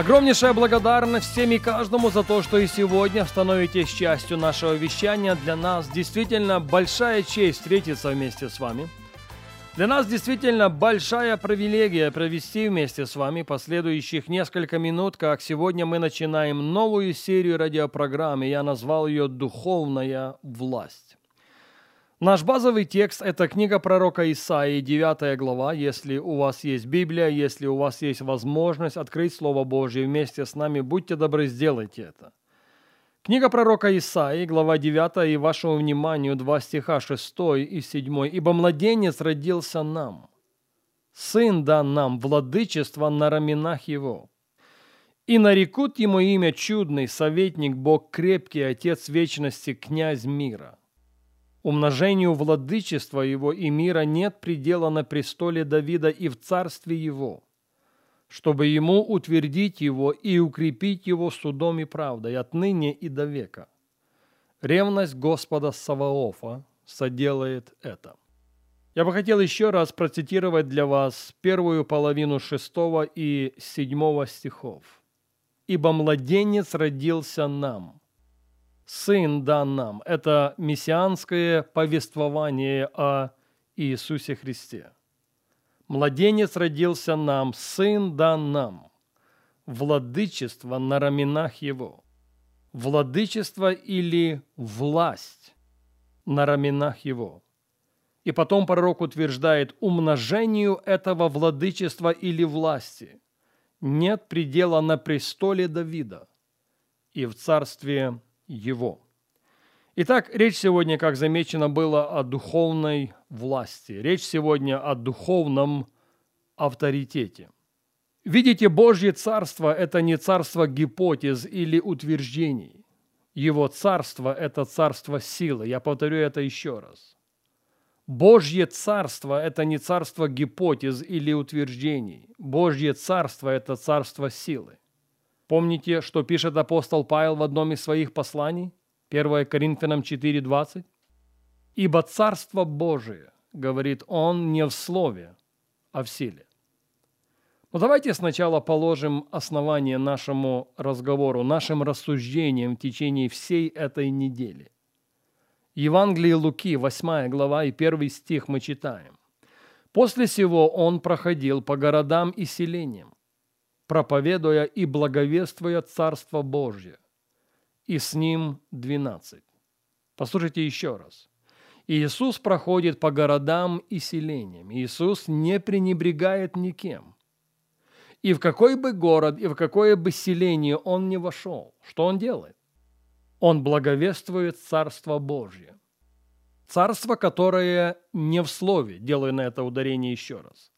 Огромнейшая благодарность всем и каждому за то, что и сегодня становитесь частью нашего вещания. Для нас действительно большая честь встретиться вместе с вами. Для нас действительно большая привилегия провести вместе с вами последующих несколько минут, как сегодня мы начинаем новую серию радиопрограммы. Я назвал ее «Духовная власть». Наш базовый текст – это книга пророка Исаии, 9 глава. Если у вас есть Библия, если у вас есть возможность открыть Слово Божье вместе с нами, будьте добры, сделайте это. Книга пророка Исаии, глава 9, и вашему вниманию два стиха 6 и 7. «Ибо младенец родился нам, сын дан нам, владычество на раменах его. И нарекут ему имя чудный, советник, Бог крепкий, Отец вечности, князь мира». Умножению владычества его и мира нет предела на престоле Давида и в царстве его, чтобы ему утвердить его и укрепить его судом и правдой отныне и до века. Ревность Господа Саваофа соделает это. Я бы хотел еще раз процитировать для вас первую половину шестого и седьмого стихов. «Ибо младенец родился нам, Сын дан нам. Это мессианское повествование о Иисусе Христе. Младенец родился нам, сын дан нам. Владычество на раменах его. Владычество или власть на раменах его. И потом пророк утверждает, умножению этого владычества или власти нет предела на престоле Давида и в царстве его. Итак, речь сегодня, как замечено было, о духовной власти. Речь сегодня о духовном авторитете. Видите, Божье царство – это не царство гипотез или утверждений. Его царство – это царство силы. Я повторю это еще раз. Божье царство – это не царство гипотез или утверждений. Божье царство – это царство силы. Помните, что пишет апостол Павел в одном из своих посланий? 1 Коринфянам 4.20. «Ибо Царство Божие, — говорит он, — не в слове, а в силе». Но давайте сначала положим основание нашему разговору, нашим рассуждениям в течение всей этой недели. Евангелие Луки, 8 глава и 1 стих мы читаем. «После сего он проходил по городам и селениям, проповедуя и благовествуя Царство Божье, и с ним двенадцать. Послушайте еще раз. Иисус проходит по городам и селениям. Иисус не пренебрегает никем. И в какой бы город, и в какое бы селение он не вошел, что он делает? Он благовествует Царство Божье. Царство, которое не в слове, делаю на это ударение еще раз.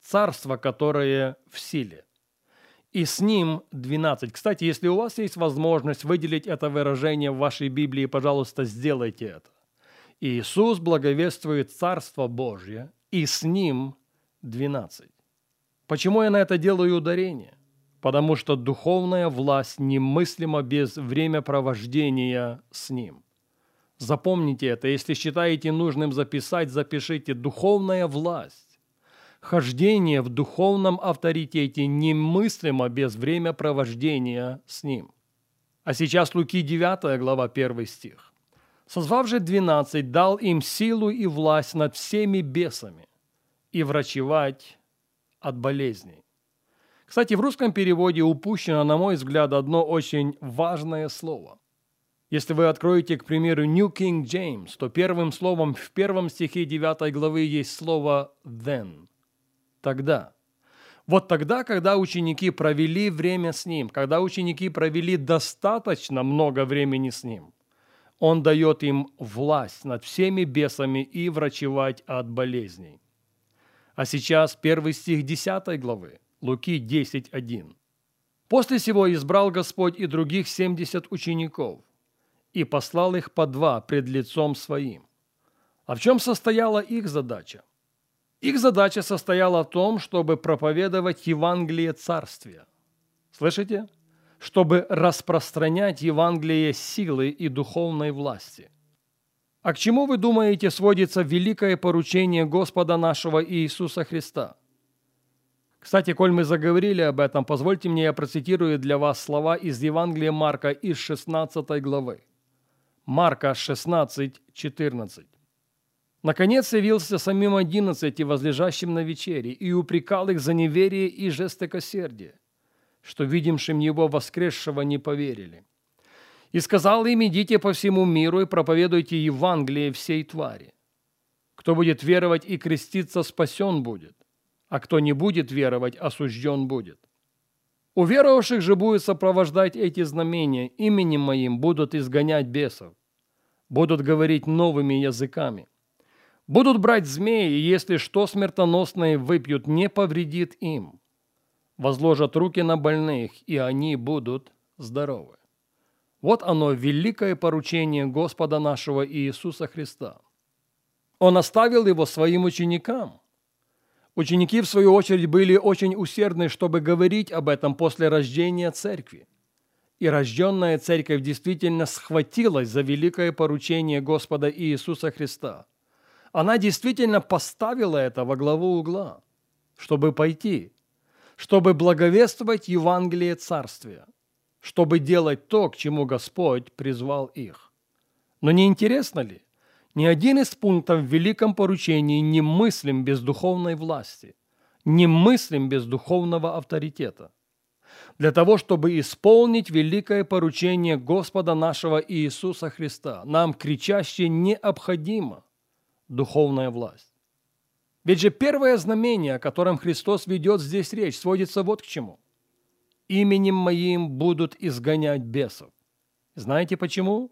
Царство, которое в силе и с ним 12. Кстати, если у вас есть возможность выделить это выражение в вашей Библии, пожалуйста, сделайте это. Иисус благовествует Царство Божье, и с ним 12. Почему я на это делаю ударение? Потому что духовная власть немыслима без времяпровождения с ним. Запомните это, если считаете нужным записать, запишите «духовная власть» Хождение в духовном авторитете немыслимо без времяпровождения с ним. А сейчас Луки 9 глава 1 стих. «Созвав же двенадцать, дал им силу и власть над всеми бесами и врачевать от болезней». Кстати, в русском переводе упущено, на мой взгляд, одно очень важное слово. Если вы откроете, к примеру, New King James, то первым словом в первом стихе 9 главы есть слово «then» тогда. Вот тогда, когда ученики провели время с Ним, когда ученики провели достаточно много времени с Ним, Он дает им власть над всеми бесами и врачевать от болезней. А сейчас первый стих 10 главы, Луки 10.1. После сего избрал Господь и других семьдесят учеников и послал их по два пред лицом своим. А в чем состояла их задача? Их задача состояла в том, чтобы проповедовать Евангелие Царствия. Слышите? Чтобы распространять Евангелие силы и духовной власти. А к чему, вы думаете, сводится великое поручение Господа нашего Иисуса Христа? Кстати, коль мы заговорили об этом, позвольте мне я процитирую для вас слова из Евангелия Марка из 16 главы. Марка 16, 14. Наконец явился самим одиннадцати, возлежащим на вечере, и упрекал их за неверие и жестокосердие, что видимшим его воскресшего не поверили. И сказал им, идите по всему миру и проповедуйте Евангелие всей твари. Кто будет веровать и креститься, спасен будет, а кто не будет веровать, осужден будет. У веровавших же будет сопровождать эти знамения, именем моим будут изгонять бесов, будут говорить новыми языками, Будут брать змеи, и если что смертоносное выпьют, не повредит им. Возложат руки на больных, и они будут здоровы. Вот оно, великое поручение Господа нашего Иисуса Христа. Он оставил его своим ученикам. Ученики, в свою очередь, были очень усердны, чтобы говорить об этом после рождения церкви. И рожденная церковь действительно схватилась за великое поручение Господа Иисуса Христа – она действительно поставила это во главу угла, чтобы пойти, чтобы благовествовать Евангелие Царствия, чтобы делать то, к чему Господь призвал их. Но не интересно ли, ни один из пунктов в великом поручении не мыслим без духовной власти, не мыслим без духовного авторитета. Для того, чтобы исполнить великое поручение Господа нашего Иисуса Христа, нам кричаще необходимо – духовная власть. Ведь же первое знамение, о котором Христос ведет здесь речь, сводится вот к чему. «Именем моим будут изгонять бесов». Знаете почему?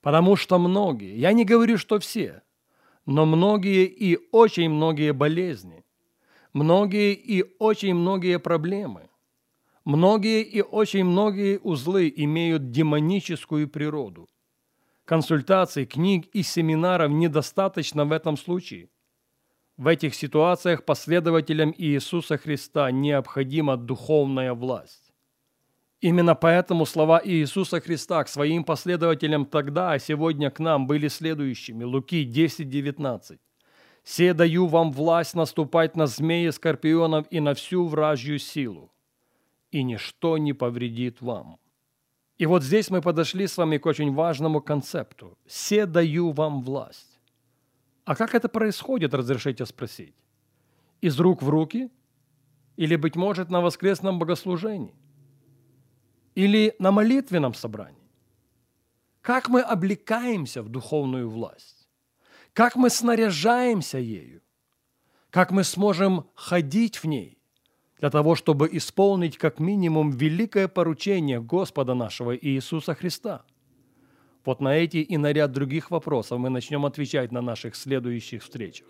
Потому что многие, я не говорю, что все, но многие и очень многие болезни, многие и очень многие проблемы, многие и очень многие узлы имеют демоническую природу консультаций, книг и семинаров недостаточно в этом случае. В этих ситуациях последователям Иисуса Христа необходима духовная власть. Именно поэтому слова Иисуса Христа к своим последователям тогда, а сегодня к нам были следующими. Луки 10:19. «Се даю вам власть наступать на змеи, скорпионов и на всю вражью силу, и ничто не повредит вам». И вот здесь мы подошли с вами к очень важному концепту. «Се даю вам власть». А как это происходит, разрешите спросить? Из рук в руки? Или, быть может, на воскресном богослужении? Или на молитвенном собрании? Как мы облекаемся в духовную власть? Как мы снаряжаемся ею? Как мы сможем ходить в ней? Для того, чтобы исполнить как минимум великое поручение Господа нашего Иисуса Христа? Вот на эти и на ряд других вопросов мы начнем отвечать на наших следующих встречах.